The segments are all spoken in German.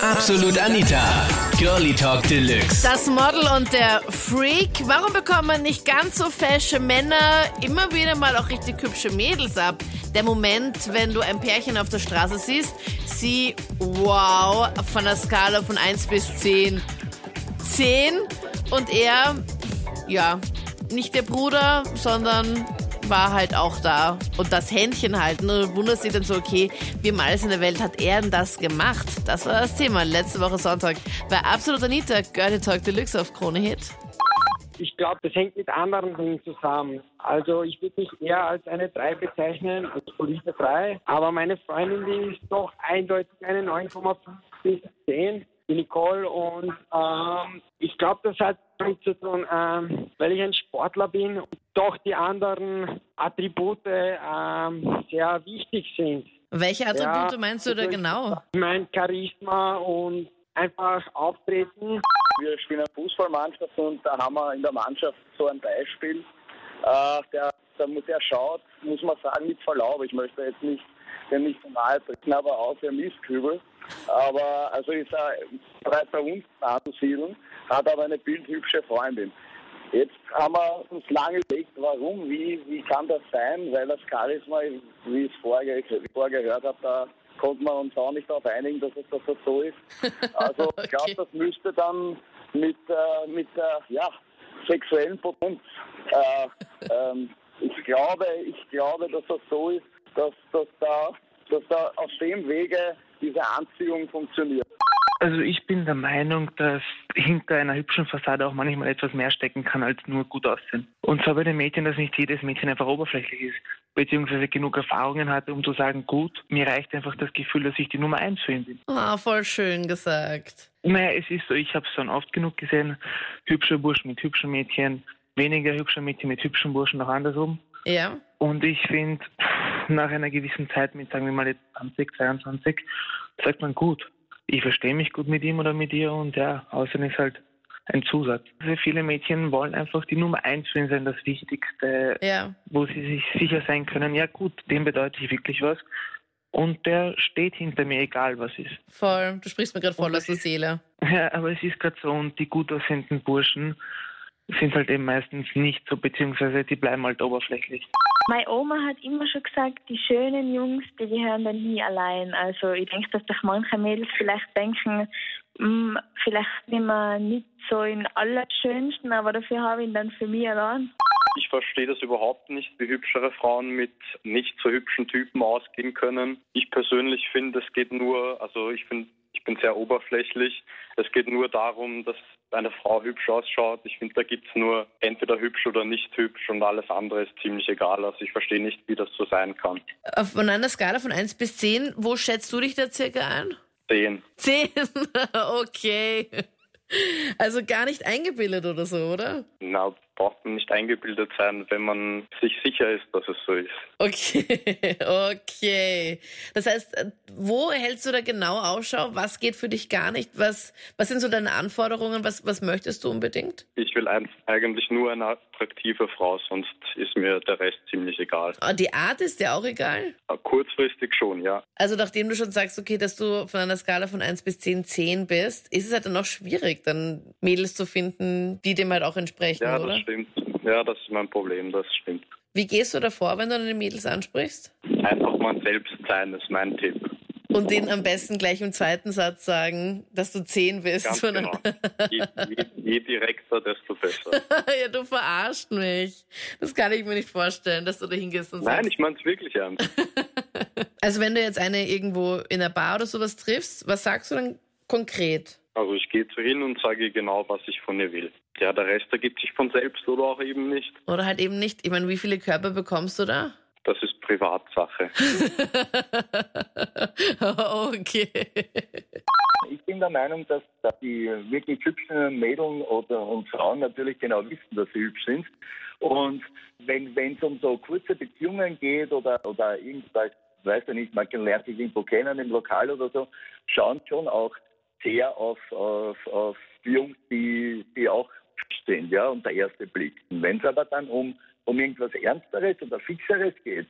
Absolut Anita. Girlie Talk Deluxe. Das Model und der Freak. Warum bekommen nicht ganz so fesche Männer immer wieder mal auch richtig hübsche Mädels ab? Der Moment, wenn du ein Pärchen auf der Straße siehst, sie, wow, von der Skala von 1 bis 10. 10 und er, ja, nicht der Bruder, sondern war halt auch da. Und das Händchen halten. Und du wunderst dich dann so, okay, wie im alles in der Welt hat er denn das gemacht? Das war das Thema letzte Woche Sonntag bei Absolut Anita, Girlie Talk Deluxe auf Krone Hit. Ich glaube, das hängt mit anderen Dingen zusammen. Also ich würde mich eher als eine 3 bezeichnen, als Police 3. Aber meine Freundin, die ist doch eindeutig eine 9,5 bis 10, die Nicole. Und ähm, ich glaube, das hat damit zu tun, ähm, weil ich ein Sportler bin und doch die anderen Attribute ähm, sehr wichtig sind. Welche Attribute Ja, meinst du da ich- genau? Mein Charisma und einfach auftreten. Wir spielen eine Fußballmannschaft und da haben wir in der Mannschaft so ein Beispiel. Äh, der, der, der schaut, muss man sagen, mit Verlaub. Ich möchte jetzt nicht, dem nicht so nahe treten, aber auch der Mistkübel. Aber also ist er bereit bei uns anzusiedeln, hat aber eine bildhübsche Freundin. Jetzt haben wir uns lange überlegt, warum, wie, wie kann das sein, weil das Charisma, wie ich es vorher, vorher gehört habe, da konnte man uns auch nicht darauf einigen, dass es das so ist. Also ich glaube, Okay. das müsste dann mit, äh, mit der ja, sexuellen Potenz. Äh, ähm, ich glaube, ich glaube, dass das so ist, dass, dass, da, dass da auf dem Wege diese Anziehung funktioniert. Also ich bin der Meinung, dass hinter einer hübschen Fassade auch manchmal etwas mehr stecken kann als nur gut aussehen. Und zwar bei den Mädchen, dass nicht jedes Mädchen einfach oberflächlich ist, beziehungsweise genug Erfahrungen hatte, um zu sagen, gut, mir reicht einfach das Gefühl, dass ich die Nummer eins für ihn bin. Ah, voll schön gesagt. Naja, es ist so, ich habe es schon oft genug gesehen, hübsche Burschen mit hübschen Mädchen, weniger hübsche Mädchen mit hübschen Burschen, auch andersrum. Ja? Und ich finde, nach einer gewissen Zeit mit, sagen wir mal jetzt 20, 22, sagt man gut, ich verstehe mich gut mit ihm oder mit ihr und ja, außerdem ist halt ein Zusatz. Also viele Mädchen wollen einfach die Nummer eins für ihn sein, das Wichtigste, Ja. wo sie sich sicher sein können, ja gut, dem bedeutet ich wirklich was. Und der steht hinter mir, egal was ist. Voll. Du sprichst mir gerade voll aus der Seele. Ja, aber es ist gerade so, und die gut aussehenden Burschen sind halt eben meistens nicht so, beziehungsweise die bleiben halt oberflächlich. Meine Oma hat immer schon gesagt, die schönen Jungs, die gehören dann nie allein. Also ich denke, dass sich manche Mädels vielleicht denken, hm, vielleicht bin ich nicht so in allerschönsten, aber dafür habe ich ihn dann für mich allein. Ich verstehe das überhaupt nicht, wie hübschere Frauen mit nicht so hübschen Typen ausgehen können. Ich persönlich finde, es geht nur, also ich finde, ich bin sehr oberflächlich. Es geht nur darum, dass eine Frau hübsch ausschaut. Ich finde, da gibt es nur entweder hübsch oder nicht hübsch und alles andere ist ziemlich egal. Also ich verstehe nicht, wie das so sein kann. Auf von einer Skala von 1 bis 10, wo schätzt du dich da circa ein? Sehen. 10. okay. Also gar nicht eingebildet oder so, oder? Na, braucht man nicht eingebildet sein, wenn man sich sicher ist, dass es so ist. Okay, okay. Das heißt, äh, wo hältst du da genau Ausschau? Was geht für dich gar nicht? Was, was sind so deine Anforderungen? Was, was möchtest du unbedingt? Ich will ein, eigentlich nur eine attraktive Frau, sonst ist mir der Rest ziemlich egal. Ah, Die Art ist dir auch egal? Kurzfristig schon, ja. Also nachdem du schon sagst, okay, dass du von einer Skala von 1 bis 10 10 bist, ist es halt dann noch schwierig, dann Mädels zu finden, die dem halt auch entsprechen, Ja, oder? Stimmt. Ja, das ist mein Problem, das stimmt. Wie gehst du davor, wenn du deine Mädels ansprichst? Einfach man selbst sein, ist mein Tipp. Und denen am besten gleich im zweiten Satz sagen, dass du 10 bist. Ganz genau. Je, je, je direkter, desto besser. ja, du verarscht mich. Das kann ich mir nicht vorstellen, dass du da hingehst und Nein, sagst. ich meine es wirklich ernst. Also wenn du jetzt eine irgendwo in einer Bar oder sowas triffst, was sagst du dann konkret? Also ich gehe zu hin und sage ihr genau, was ich von ihr will. Ja, der Rest ergibt sich von selbst oder auch eben nicht. Oder halt eben nicht. Ich meine, wie viele Körper bekommst du da? Das ist Privatsache. okay. Ich bin der Meinung, dass, dass die wirklich hübschen Mädels oder und Frauen natürlich genau wissen, dass sie hübsch sind. Und wenn es um so kurze Beziehungen geht oder, oder irgendwas, weiß ich nicht, man lernt sich irgendwo kennen im Lokal oder so, schauen schon auch sehr auf, auf, auf Jungs, die, die auch sind, ja, und der erste Blick. Wenn es aber dann um, um irgendwas Ernsteres oder Fixeres geht,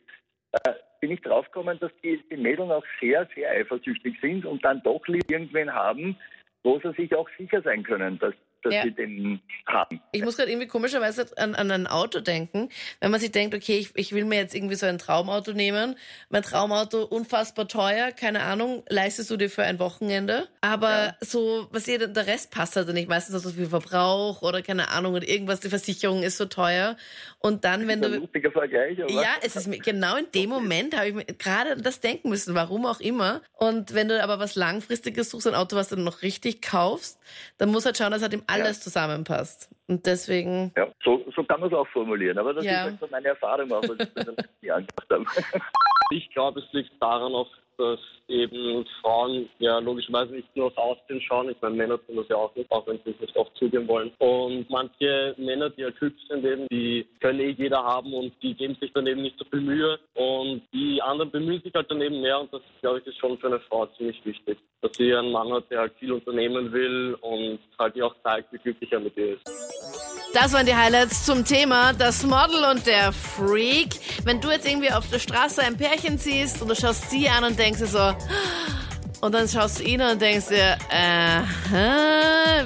äh, bin ich draufgekommen, dass die, die Mädels auch sehr, sehr eifersüchtig sind und dann doch irgendwen haben, wo sie sich auch sicher sein können, dass dass ja. sie den haben. Ich muss gerade irgendwie komischerweise an, an ein Auto denken, wenn man sich denkt, okay, ich, ich will mir jetzt irgendwie so ein Traumauto nehmen. Mein Traumauto unfassbar teuer, keine Ahnung, leistest du dir für ein Wochenende. Aber ja. so, was ihr, der Rest passt halt nicht. Meistens so viel Verbrauch oder keine Ahnung und irgendwas, die Versicherung ist so teuer. Und dann, wenn du. Lustiger Vergleich, oder? Ja, es ist genau in dem Moment habe ich mir gerade das denken müssen, warum auch immer. Und wenn du aber was Langfristiges suchst, ein Auto, was du noch richtig kaufst, dann muss halt schauen, dass halt im alles ja. zusammenpasst. Und deswegen. Ja, so, so kann man es auch formulieren. Aber das ja. ist halt meine Erfahrung auch, was ich das Jahren gemacht habe. Ich glaube, es liegt daran auch, dass eben Frauen ja logischerweise nicht nur aufs Aussehen schauen. Ich meine, Männer tun das ja auch nicht, auch wenn sie es nicht oft zugeben wollen. Und manche Männer, die halt hübsch sind, eben, die können eh jeder haben und die geben sich dann eben nicht so viel Mühe. Und die anderen bemühen sich halt dann eben mehr und das, glaube ich, ist schon für eine Frau ziemlich wichtig. Dass sie einen Mann hat, der halt viel unternehmen will und halt ihr auch zeigt, wie glücklich er mit ihr ist. Das waren die Highlights zum Thema das Model und der Freak. Wenn du jetzt irgendwie auf der Straße ein Pärchen siehst und du schaust sie an und denkst dir so, und dann schaust du ihn an und denkst dir, äh,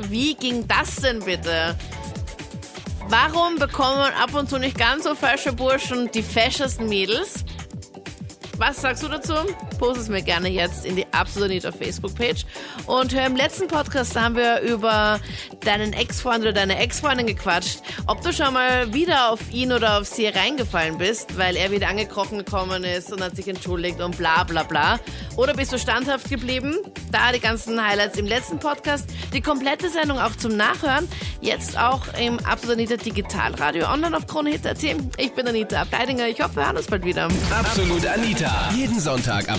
wie ging das denn bitte? Warum bekommen ab und zu nicht ganz so fesche Burschen die feschesten Mädels? Was sagst du dazu? Post es mir gerne jetzt in die Absolut Facebook-Page. Und hör im letzten Podcast, da haben wir über deinen Ex-Freund oder deine Ex-Freundin gequatscht. Ob du schon mal wieder auf ihn oder auf sie reingefallen bist, weil er wieder angekrochen gekommen ist und hat sich entschuldigt und bla bla bla. Oder bist du standhaft geblieben? Da die ganzen Highlights im letzten Podcast. Die komplette Sendung auch zum Nachhören. Jetzt auch im Absolut Anita Digitalradio online auf KroneHit.at. Ich bin Anita Ableidinger. Ich hoffe, wir hören uns bald wieder. Absolut Anita. Jeden Sonntag ab